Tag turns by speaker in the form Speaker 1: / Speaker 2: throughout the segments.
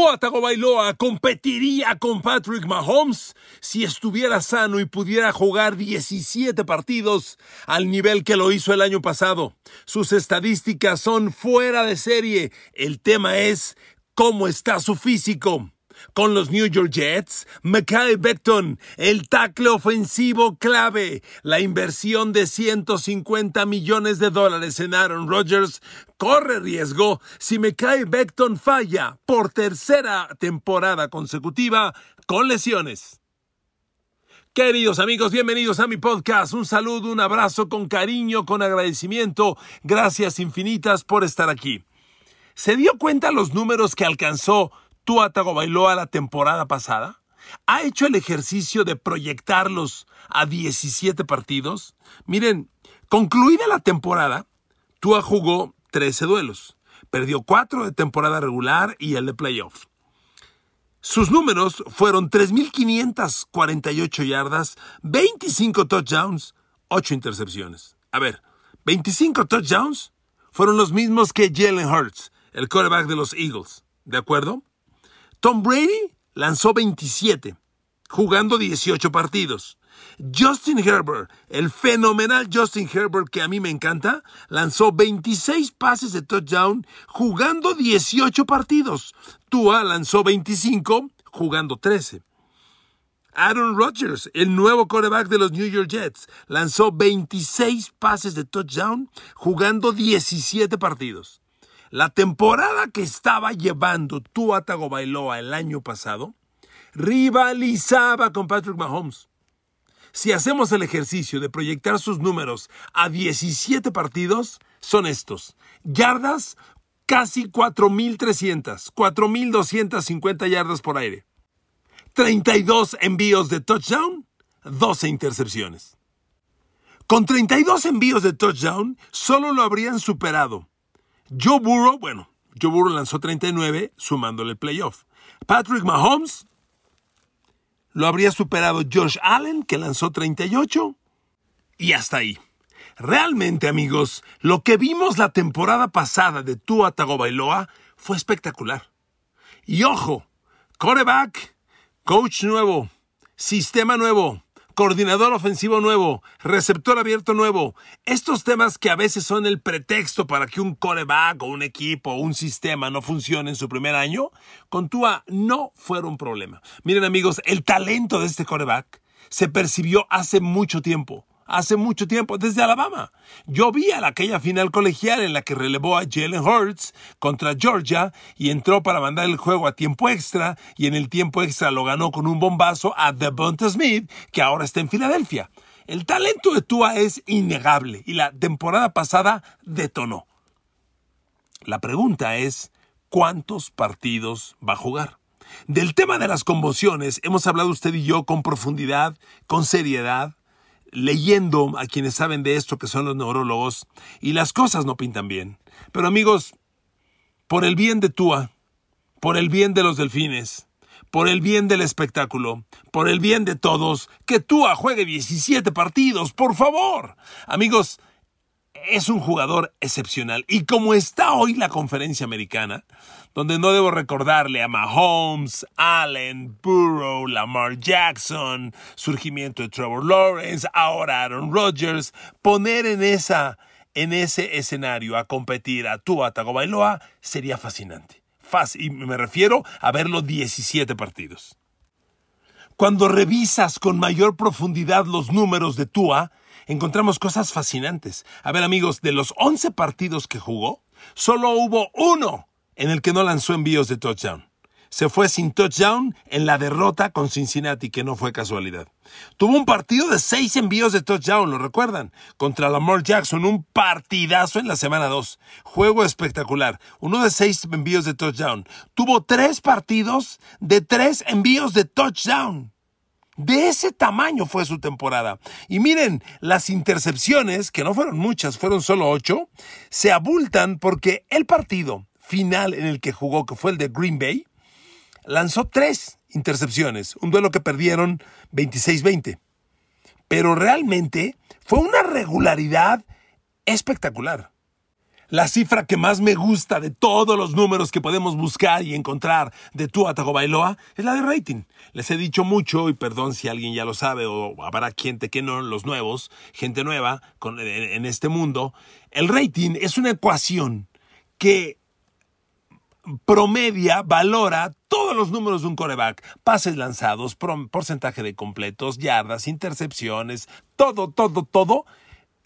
Speaker 1: Tua Tagovailoa competiría con Patrick Mahomes si estuviera sano y pudiera jugar 17 partidos al nivel que lo hizo el año pasado. Sus estadísticas son fuera de serie. El tema es cómo está su físico con los New York Jets, Mackay Beckton, el tackle ofensivo clave, la inversión de 150 millones de dólares en Aaron Rodgers corre riesgo si Mackay Beckton falla por tercera temporada consecutiva con lesiones. Queridos amigos, bienvenidos a mi podcast. Un saludo, un abrazo con cariño, con agradecimiento. Gracias infinitas por estar aquí. ¿Se dio cuenta los números que alcanzó Tua Tagovailoa la temporada pasada? ¿Ha hecho el ejercicio de proyectarlos a 17 partidos? Miren, concluida la temporada, Tua jugó 13 duelos. Perdió 4 de temporada regular y el de playoff. Sus números fueron 3.548 yardas, 25 touchdowns, 8 intercepciones. A ver, 25 touchdowns fueron los mismos que Jalen Hurts, el quarterback de los Eagles. ¿De acuerdo? Tom Brady lanzó 27, jugando 18 partidos. Justin Herbert, el fenomenal Justin Herbert que a mí me encanta, lanzó 26 pases de touchdown jugando 18 partidos. Tua lanzó 25 jugando 13. Aaron Rodgers, el nuevo quarterback de los New York Jets, lanzó 26 pases de touchdown jugando 17 partidos. La temporada que estaba llevando Tua Tagovailoa el año pasado rivalizaba con Patrick Mahomes. Si hacemos el ejercicio de proyectar sus números a 17 partidos, son estos. Yardas, casi 4.300, 4.250 yardas por aire. 32 envíos de touchdown, 12 intercepciones. Con 32 envíos de touchdown, solo lo habrían superado Joe Burrow, bueno, Joe Burrow lanzó 39 sumándole el playoff. Patrick Mahomes lo habría superado Josh Allen, que lanzó 38. Y hasta ahí. Realmente, amigos, lo que vimos la temporada pasada de Tua Tagovailoa fue espectacular. Y ojo, coreback, coach nuevo, sistema nuevo, coordinador ofensivo nuevo, receptor abierto nuevo. Estos temas que a veces son el pretexto para que un coreback o un equipo o un sistema no funcione en su primer año, con Tua no fueron problema. Miren amigos, el talento de este coreback se percibió hace mucho tiempo hace mucho tiempo, desde Alabama. Yo vi a aquella final colegial en la que relevó a Jalen Hurts contra Georgia y entró para mandar el juego a tiempo extra y en el tiempo extra lo ganó con un bombazo a Devonta Smith, que ahora está en Filadelfia. El talento de Tua es innegable y la temporada pasada detonó. La pregunta es, ¿cuántos partidos va a jugar? Del tema de las conmociones hemos hablado usted y yo con profundidad, con seriedad, leyendo a quienes saben de esto, que son los neurólogos, y las cosas no pintan bien. Pero amigos, por el bien de Tua, por el bien de los delfines, por el bien del espectáculo, por el bien de todos, que Tua juegue 17 partidos, por favor. Amigos, es un jugador excepcional. Y como está hoy la conferencia americana, donde no debo recordarle a Mahomes, Allen, Burrow, Lamar Jackson, surgimiento de Trevor Lawrence, ahora Aaron Rodgers, poner en esa en ese escenario a competir a Tua Tagovailoa sería fascinante. y me refiero a verlo 17 partidos. Cuando revisas con mayor profundidad los números de Tua, encontramos cosas fascinantes. A ver amigos, de los 11 partidos que jugó, solo hubo uno en el que no lanzó envíos de touchdown. Se fue sin touchdown en la derrota con Cincinnati, que no fue casualidad. Tuvo un partido de seis envíos de touchdown, ¿lo recuerdan? Contra Lamar Jackson, un partidazo en la semana 2. Juego espectacular. Uno de seis envíos de touchdown. Tuvo tres partidos de tres envíos de touchdown. De ese tamaño fue su temporada. Y miren, las intercepciones, que no fueron muchas, fueron solo ocho, se abultan porque el partido final en el que jugó, que fue el de Green Bay, lanzó tres intercepciones, un duelo que perdieron 26-20. Pero realmente fue una regularidad espectacular. La cifra que más me gusta de todos los números que podemos buscar y encontrar de Tua Tagovailoa es la de rating. Les he dicho mucho, y perdón si alguien ya lo sabe o habrá gente que no, los nuevos, gente nueva en este mundo. El rating es una ecuación que promedia, valora todos los números de un coreback, pases lanzados, porcentaje de completos, yardas, intercepciones, todo, todo, todo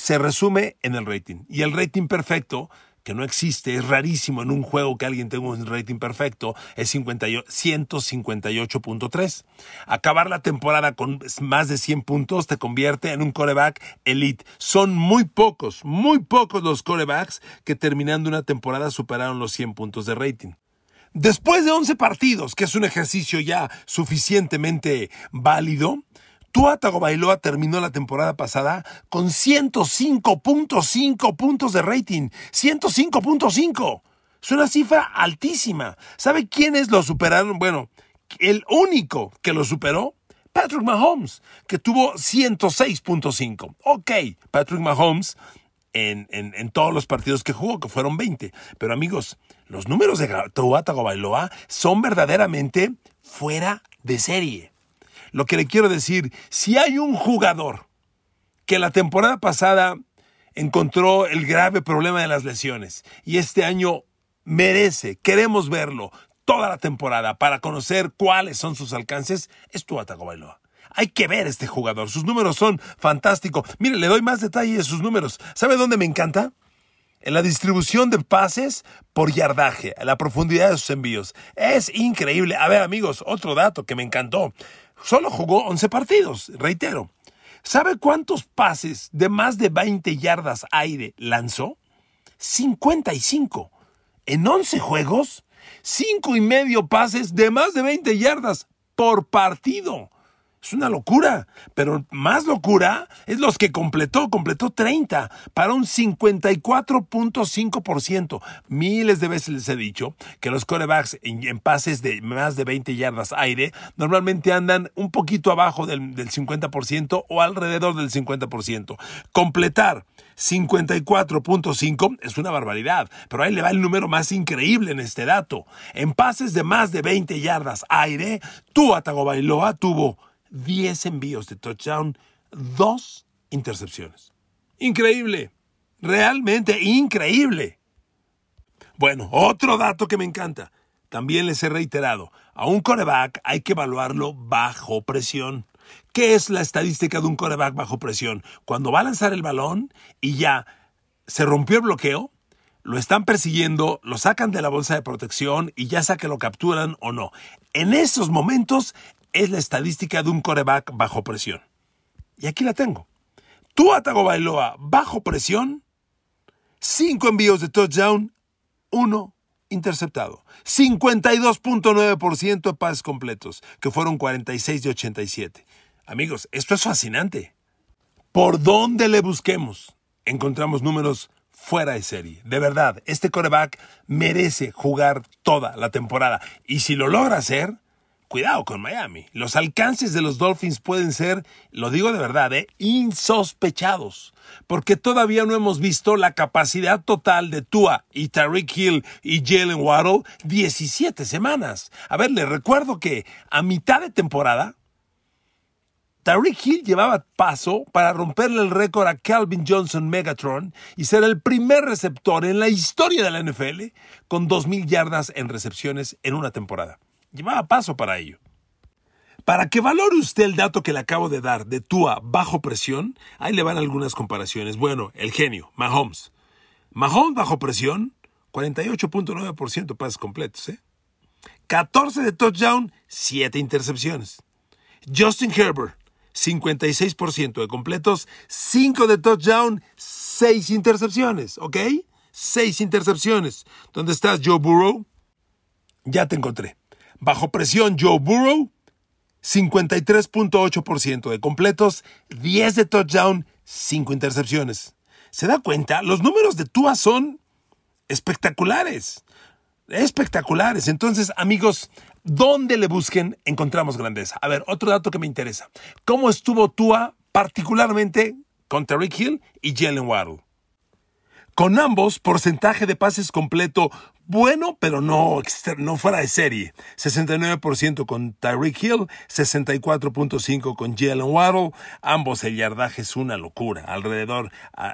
Speaker 1: se resume en el rating. Y el rating perfecto, que no existe, es rarísimo en un juego que alguien tenga un rating perfecto, es 158.3. Acabar la temporada con más de 100 puntos te convierte en un coreback elite. Son muy pocos, muy pocos los corebacks que terminando una temporada superaron los 100 puntos de rating. Después de 11 partidos, que es un ejercicio ya suficientemente válido, Tua Tagovailoa terminó la temporada pasada con 105.5 puntos de rating. 105.5. Es una cifra altísima. ¿Sabe quiénes lo superaron? Bueno, el único que lo superó, Patrick Mahomes, que tuvo 106.5. Ok, Patrick Mahomes en, en, todos los partidos que jugó, que fueron 20. Pero amigos, los números de Tua Tagovailoa son verdaderamente fuera de serie. Lo que le quiero decir, si hay un jugador que la temporada pasada encontró el grave problema de las lesiones y este año merece, queremos verlo toda la temporada para conocer cuáles son sus alcances, es Tua Tagovailoa. Hay que ver este jugador, sus números son fantásticos. Mire, le doy más detalle de sus números. ¿Sabe dónde me encanta? en la distribución de pases por yardaje, la profundidad de sus envíos. Es increíble. A ver, amigos, otro dato que me encantó. Solo jugó 11 partidos, reitero. ¿Sabe cuántos pases de más de 20 yardas aire lanzó? 55. En 11 juegos, 5 y medio pases de más de 20 yardas por partido. Es una locura, pero más locura es los que completó, completó 30 para un 54.5%. Miles de veces les he dicho que los corebacks en, pases de más de 20 yardas aire normalmente andan un poquito abajo del, del 50% o alrededor del 50%. Completar 54.5 es una barbaridad, pero ahí le va el número más increíble en este dato. En pases de más de 20 yardas aire, Tua Tagovailoa tuvo 10 envíos de touchdown, 2 intercepciones. Increíble, realmente increíble. Bueno, otro dato que me encanta. También les he reiterado, a un coreback hay que evaluarlo bajo presión. ¿Qué es la estadística de un coreback bajo presión? Cuando va a lanzar el balón y ya se rompió el bloqueo, lo están persiguiendo, lo sacan de la bolsa de protección y ya sea que lo capturan o no. En esos momentos es la estadística de un coreback bajo presión. Y aquí la tengo. Tua Bailoa bajo presión, 5 envíos de touchdown, 1 interceptado. 52.9% de pases completos, que fueron 46 de 87. Amigos, esto es fascinante. Por donde le busquemos, encontramos números fuera de serie. De verdad, este coreback merece jugar toda la temporada. Y si lo logra hacer, cuidado con Miami. Los alcances de los Dolphins pueden ser, lo digo de verdad, ¿eh? insospechados, porque todavía no hemos visto la capacidad total de Tua y Tariq Hill y Jalen Waddle 17 semanas. A ver, les recuerdo que a mitad de temporada, Tariq Hill llevaba paso para romperle el récord a Calvin Johnson Megatron y ser el primer receptor en la historia de la NFL con 2.000 yardas en recepciones en una temporada. Llevaba paso para ello. Para que valore usted el dato que le acabo de dar de Tua bajo presión, ahí le van algunas comparaciones. Bueno, el genio, Mahomes. Mahomes bajo presión, 48.9% pases completos, ¿eh? 14 de touchdown, 7 intercepciones. Justin Herbert, 56% de completos, 5 de touchdown, 6 intercepciones, ¿ok? 6 intercepciones. ¿Dónde estás, Joe Burrow? Ya te encontré. Bajo presión, Joe Burrow, 53.8% de completos, 10 de touchdown, 5 intercepciones. ¿Se da cuenta? Los números de Tua son espectaculares. Espectaculares. Entonces, amigos, ¿dónde le busquen encontramos grandeza? A ver, otro dato que me interesa. ¿Cómo estuvo Tua particularmente con Terry Hill y Jalen Waddle? Con ambos, porcentaje de pases completo bueno, pero no, no fuera de serie. 69% con Tyreek Hill, 64.5% con Jalen Waddle. Ambos el yardaje es una locura. Alrededor,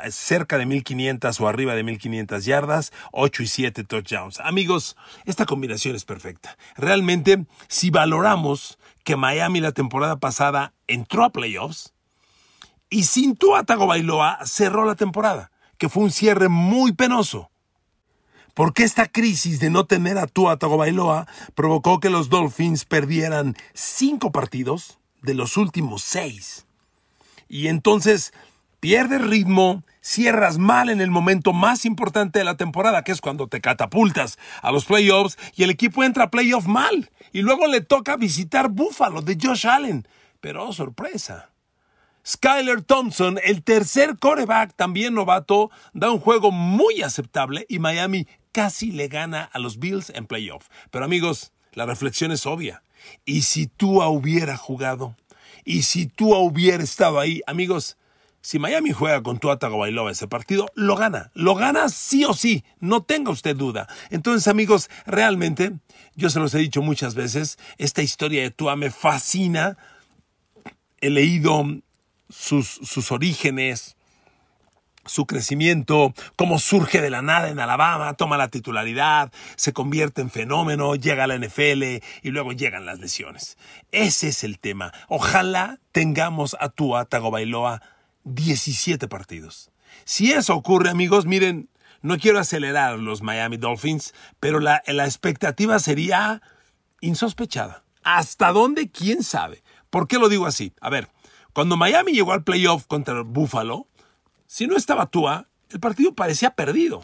Speaker 1: cerca de 1500 o arriba de 1500 yardas, 8 y 7 touchdowns. Amigos, esta combinación es perfecta. Realmente, si valoramos que Miami la temporada pasada entró a playoffs y sin Tua Tagovailoa cerró la temporada, que fue un cierre muy penoso. Porque esta crisis de no tener a Tua Tagovailoa provocó que los Dolphins perdieran cinco partidos de los últimos seis. Y entonces pierdes ritmo, cierras mal en el momento más importante de la temporada, que es cuando te catapultas a los playoffs y el equipo entra a playoff mal. Y luego le toca visitar Buffalo de Josh Allen. Pero oh, sorpresa. Skyler Thompson, el tercer coreback, también novato, da un juego muy aceptable y Miami casi le gana a los Bills en playoff. Pero amigos, la reflexión es obvia. ¿Y si Tua hubiera jugado? ¿Y si Tua hubiera estado ahí? Amigos, si Miami juega con Tua Tagovailoa ese partido, lo gana. Lo gana sí o sí. No tenga usted duda. Entonces, amigos, realmente, yo se los he dicho muchas veces, esta historia de Tua me fascina. He leído sus, sus orígenes, su crecimiento, cómo surge de la nada en Alabama, toma la titularidad, se convierte en fenómeno, llega a la NFL y luego llegan las lesiones. Ese es el tema. Ojalá tengamos a Tua Tagovailoa 17 partidos. Si eso ocurre, amigos, miren, no quiero acelerar los Miami Dolphins, pero la, la expectativa sería insospechada. ¿Hasta dónde? ¿Quién sabe? ¿Por qué lo digo así? A ver, cuando Miami llegó al playoff contra Buffalo, si no estaba Tua, el partido parecía perdido,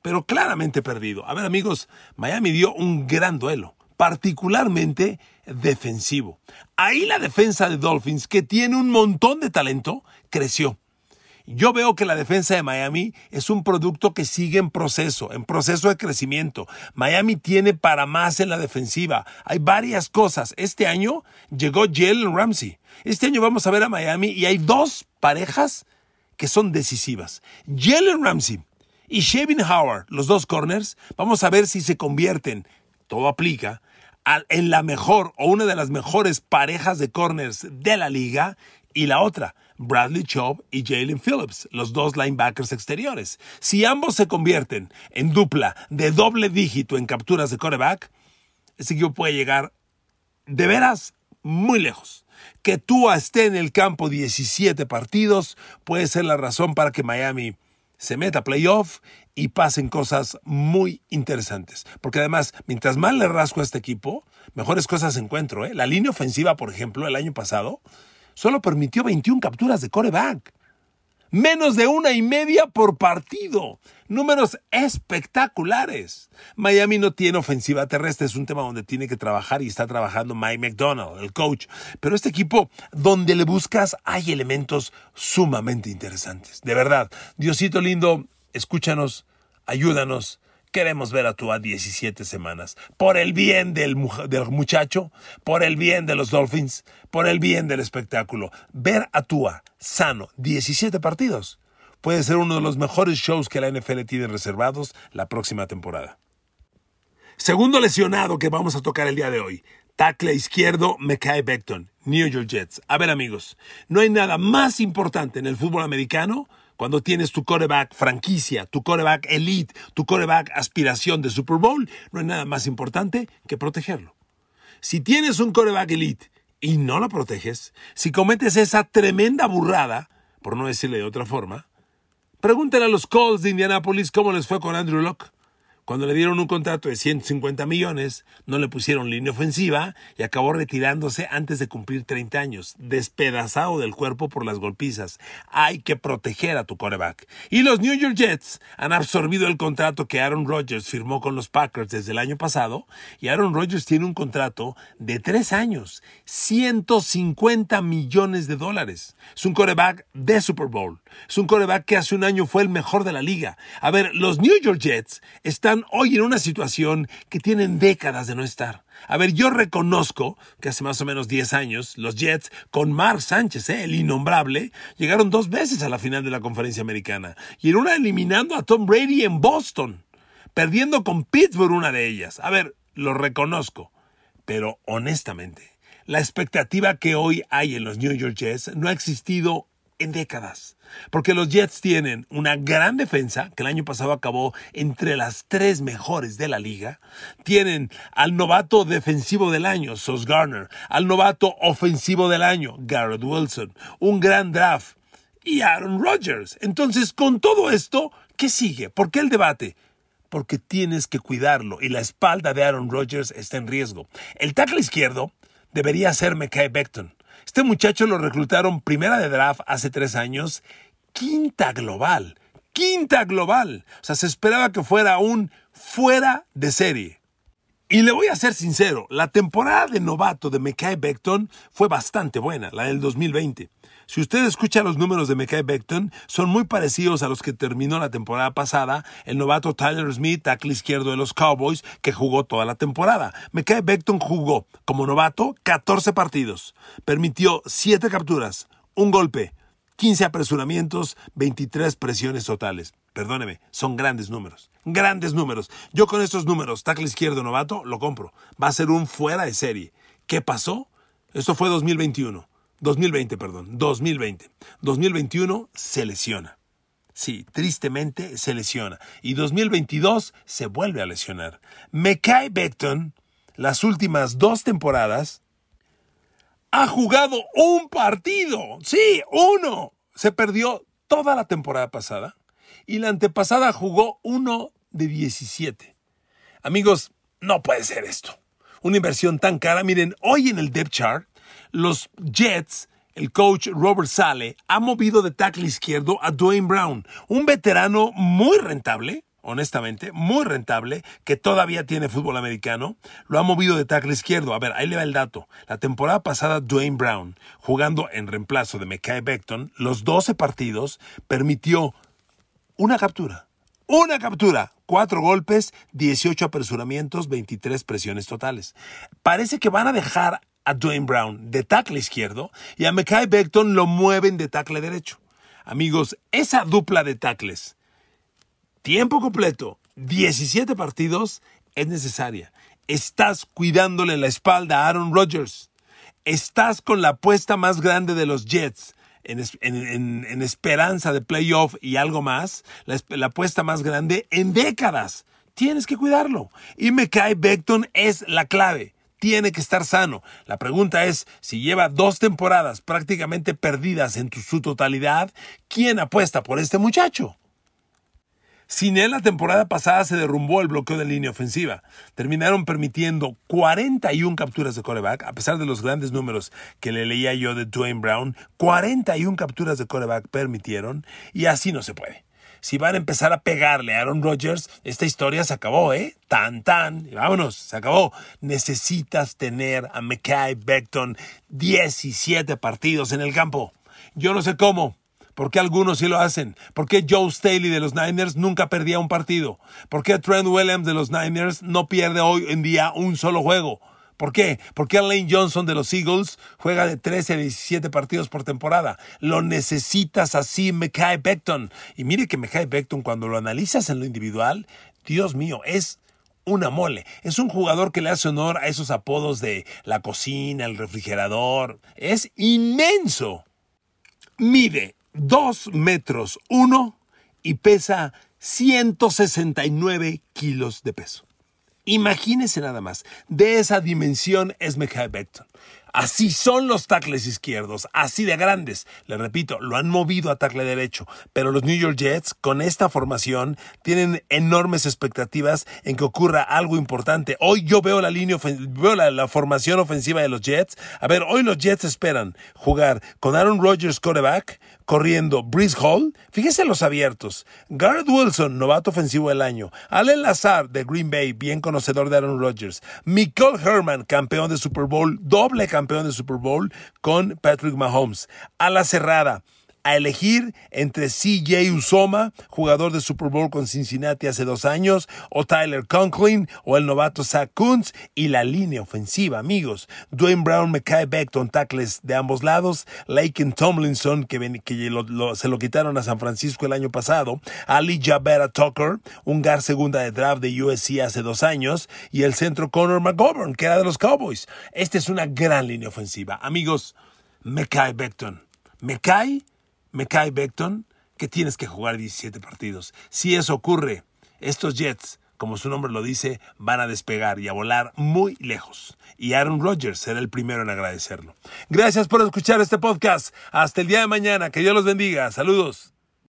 Speaker 1: pero claramente perdido. A ver amigos, Miami dio un gran duelo, particularmente defensivo. Ahí la defensa de Dolphins, que tiene un montón de talento, creció. Yo veo que la defensa de Miami es un producto que sigue en proceso, en proceso de crecimiento. Miami tiene para más en la defensiva. Hay varias cosas. Este año llegó Jalen Ramsey. Este año vamos a ver a Miami y hay dos parejas que son decisivas. Jalen Ramsey y Shavin Howard, los dos corners, vamos a ver si se convierten, todo aplica, en la mejor o una de las mejores parejas de corners de la liga. Y la otra, Bradley Chubb y Jalen Phillips, los dos linebackers exteriores. Si ambos se convierten en dupla de doble dígito en capturas de coreback, ese equipo puede llegar de veras muy lejos. Que Tua esté en el campo 17 partidos puede ser la razón para que Miami se meta a playoff y pasen cosas muy interesantes. Porque además, mientras más le rasco a este equipo, mejores cosas encuentro. ¿eh? La línea ofensiva, por ejemplo, el año pasado, solo permitió 21 capturas de coreback menos de una y media por partido. Números espectaculares. Miami no tiene ofensiva terrestre, es un tema donde tiene que trabajar y está trabajando Mike McDonald, el coach. Pero este equipo, donde le buscas, hay elementos sumamente interesantes. De verdad, Diosito lindo, escúchanos, ayúdanos Queremos ver a Tua 17 semanas. Por el bien del, del, muchacho, por el bien de los Dolphins, por el bien del espectáculo. Ver a Tua sano 17 partidos puede ser uno de los mejores shows que la NFL tiene reservados la próxima temporada. Segundo lesionado que vamos a tocar el día de hoy. Tackle izquierdo, Mekai Beckton, New York Jets. A ver amigos, no hay nada más importante en el fútbol americano cuando tienes tu coreback franquicia, tu coreback elite, tu coreback aspiración de Super Bowl, no hay nada más importante que protegerlo. Si tienes un coreback elite y no lo proteges, si cometes esa tremenda burrada, por no decirle de otra forma, pregúntale a los Colts de Indianapolis cómo les fue con Andrew Locke. Cuando le dieron un contrato de 150 millones, no le pusieron línea ofensiva y acabó retirándose antes de cumplir 30 años, despedazado del cuerpo por las golpizas. Hay que proteger a tu coreback. Y los New York Jets han absorbido el contrato que Aaron Rodgers firmó con los Packers desde el año pasado y Aaron Rodgers tiene un contrato de tres años, 150 millones de dólares. Es un coreback de Super Bowl. Es un coreback que hace un año fue el mejor de la liga. A ver, los New York Jets están hoy en una situación que tienen décadas de no estar. A ver, yo reconozco que hace más o menos 10 años los Jets, con Mark Sánchez, ¿eh? el innombrable, llegaron dos veces a la final de la conferencia americana. Y en una eliminando a Tom Brady en Boston, perdiendo con Pittsburgh una de ellas. A ver, lo reconozco. Pero honestamente, la expectativa que hoy hay en los New York Jets no ha existido en décadas. Porque los Jets tienen una gran defensa, que el año pasado acabó entre las tres mejores de la liga. Tienen al novato defensivo del año, Sos Garner. Al novato ofensivo del año, Garrett Wilson. Un gran draft. Y Aaron Rodgers. Entonces, con todo esto, ¿qué sigue? ¿Por qué el debate? Porque tienes que cuidarlo y la espalda de Aaron Rodgers está en riesgo. El tackle izquierdo debería ser Mekhi Becton. Este muchacho lo reclutaron primera de draft hace tres años, quinta global, quinta global. O sea, se esperaba que fuera un fuera de serie. Y le voy a ser sincero, la temporada de novato de Mekhi Becton fue bastante buena, la del 2020. Si usted escucha los números de Mekhi Becton, son muy parecidos a los que terminó la temporada pasada el novato Tyler Smith, tackle izquierdo de los Cowboys, que jugó toda la temporada. Mekhi Becton jugó como novato 14 partidos, permitió 7 capturas, un golpe, 15 apresuramientos, 23 presiones totales. Perdóneme, son grandes números. Grandes números. Yo con estos números, tackle izquierdo novato, lo compro. Va a ser un fuera de serie. ¿Qué pasó? Esto fue 2021. 2020, perdón, 2020. 2021 se lesiona. Sí, tristemente se lesiona. Y 2022 se vuelve a lesionar. Mekai Beckton, las últimas dos temporadas, ha jugado un partido. Sí, uno. Se perdió toda la temporada pasada. Y la antepasada jugó uno de 17. Amigos, no puede ser esto. Una inversión tan cara. Miren, hoy en el depth chart los Jets, el coach Robert Sale, ha movido de tackle izquierdo a Dwayne Brown, un veterano muy rentable, honestamente, muy rentable, que todavía tiene fútbol americano, lo ha movido de tackle izquierdo. A ver, ahí le va el dato. La temporada pasada, Dwayne Brown, jugando en reemplazo de Mekai Beckton, los 12 partidos, permitió una captura. Una captura, cuatro golpes, 18 apresuramientos, 23 presiones totales. Parece que van a dejar a Dwayne Brown de tackle izquierdo y a Mekai Beckton lo mueven de tackle derecho. Amigos, esa dupla de tackles, tiempo completo, 17 partidos, es necesaria. Estás cuidándole la espalda a Aaron Rodgers. Estás con la apuesta más grande de los Jets. En, esperanza de playoff y algo más, la, apuesta más grande en décadas. Tienes que cuidarlo. Y Mekai Beckton es la clave tiene que estar sano. La pregunta es, si lleva dos temporadas prácticamente perdidas en su totalidad, ¿quién apuesta por este muchacho? Sin él, la temporada pasada se derrumbó el bloqueo de línea ofensiva. Terminaron permitiendo 41 capturas de coreback, a pesar de los grandes números que le leía yo de Dwayne Brown. 41 capturas de coreback permitieron, y así no se puede si van a empezar a pegarle a Aaron Rodgers, esta historia se acabó, ¿eh? Tan, tan, y vámonos, se acabó. Necesitas tener a Mekai Beckton 17 partidos en el campo. Yo no sé cómo. ¿Por qué algunos sí lo hacen? ¿Por qué Joe Staley de los Niners nunca perdía un partido? ¿Por qué Trent Williams de los Niners no pierde hoy en día un solo juego? ¿Por qué? Porque Lane Johnson de los Eagles juega de 13 a 17 partidos por temporada. Lo necesitas así, Mekai Beckton. Y mire que Mekai Beckton, cuando lo analizas en lo individual, Dios mío, es una mole. Es un jugador que le hace honor a esos apodos de la cocina, el refrigerador. Es inmenso. Mide 2 metros 1 y pesa 169 kilos de peso. Imagínese nada más, de esa dimensión es Mekhi Becton. Así son los tackles izquierdos, así de grandes. Le repito, lo han movido a tackle derecho, pero los New York Jets con esta formación tienen enormes expectativas en que ocurra algo importante. Hoy yo veo la línea, veo la, formación ofensiva de los Jets. A ver, hoy los Jets esperan jugar con Aaron Rodgers quarterback, corriendo Breeze Hall. Fíjese los abiertos. Garrett Wilson, novato ofensivo del año. Allen Lazar de Green Bay, bien conocedor de Aaron Rodgers. Michael Herman, campeón de Super Bowl, doble campeón de Super Bowl con Patrick Mahomes. A la cerrada. A elegir entre CJ Usoma, jugador de Super Bowl con Cincinnati hace dos años, o Tyler Conklin, o el novato Zach Kuntz, y la línea ofensiva, amigos. Dwayne Brown, Mekai Beckton, tackles de ambos lados, Laken Tomlinson, que, se lo quitaron a San Francisco el año pasado, Ali Jabera Tucker, un gar segunda de draft de USC hace dos años, y el centro Connor McGovern, que era de los Cowboys. Esta es una gran línea ofensiva. Amigos, Mekai Beckton. Mekai me cae Beckton que tienes que jugar 17 partidos. Si eso ocurre, estos Jets, como su nombre lo dice, van a despegar y a volar muy lejos. Y Aaron Rodgers será el primero en agradecerlo. Gracias por escuchar este podcast. Hasta el día de mañana. Que Dios los bendiga. Saludos.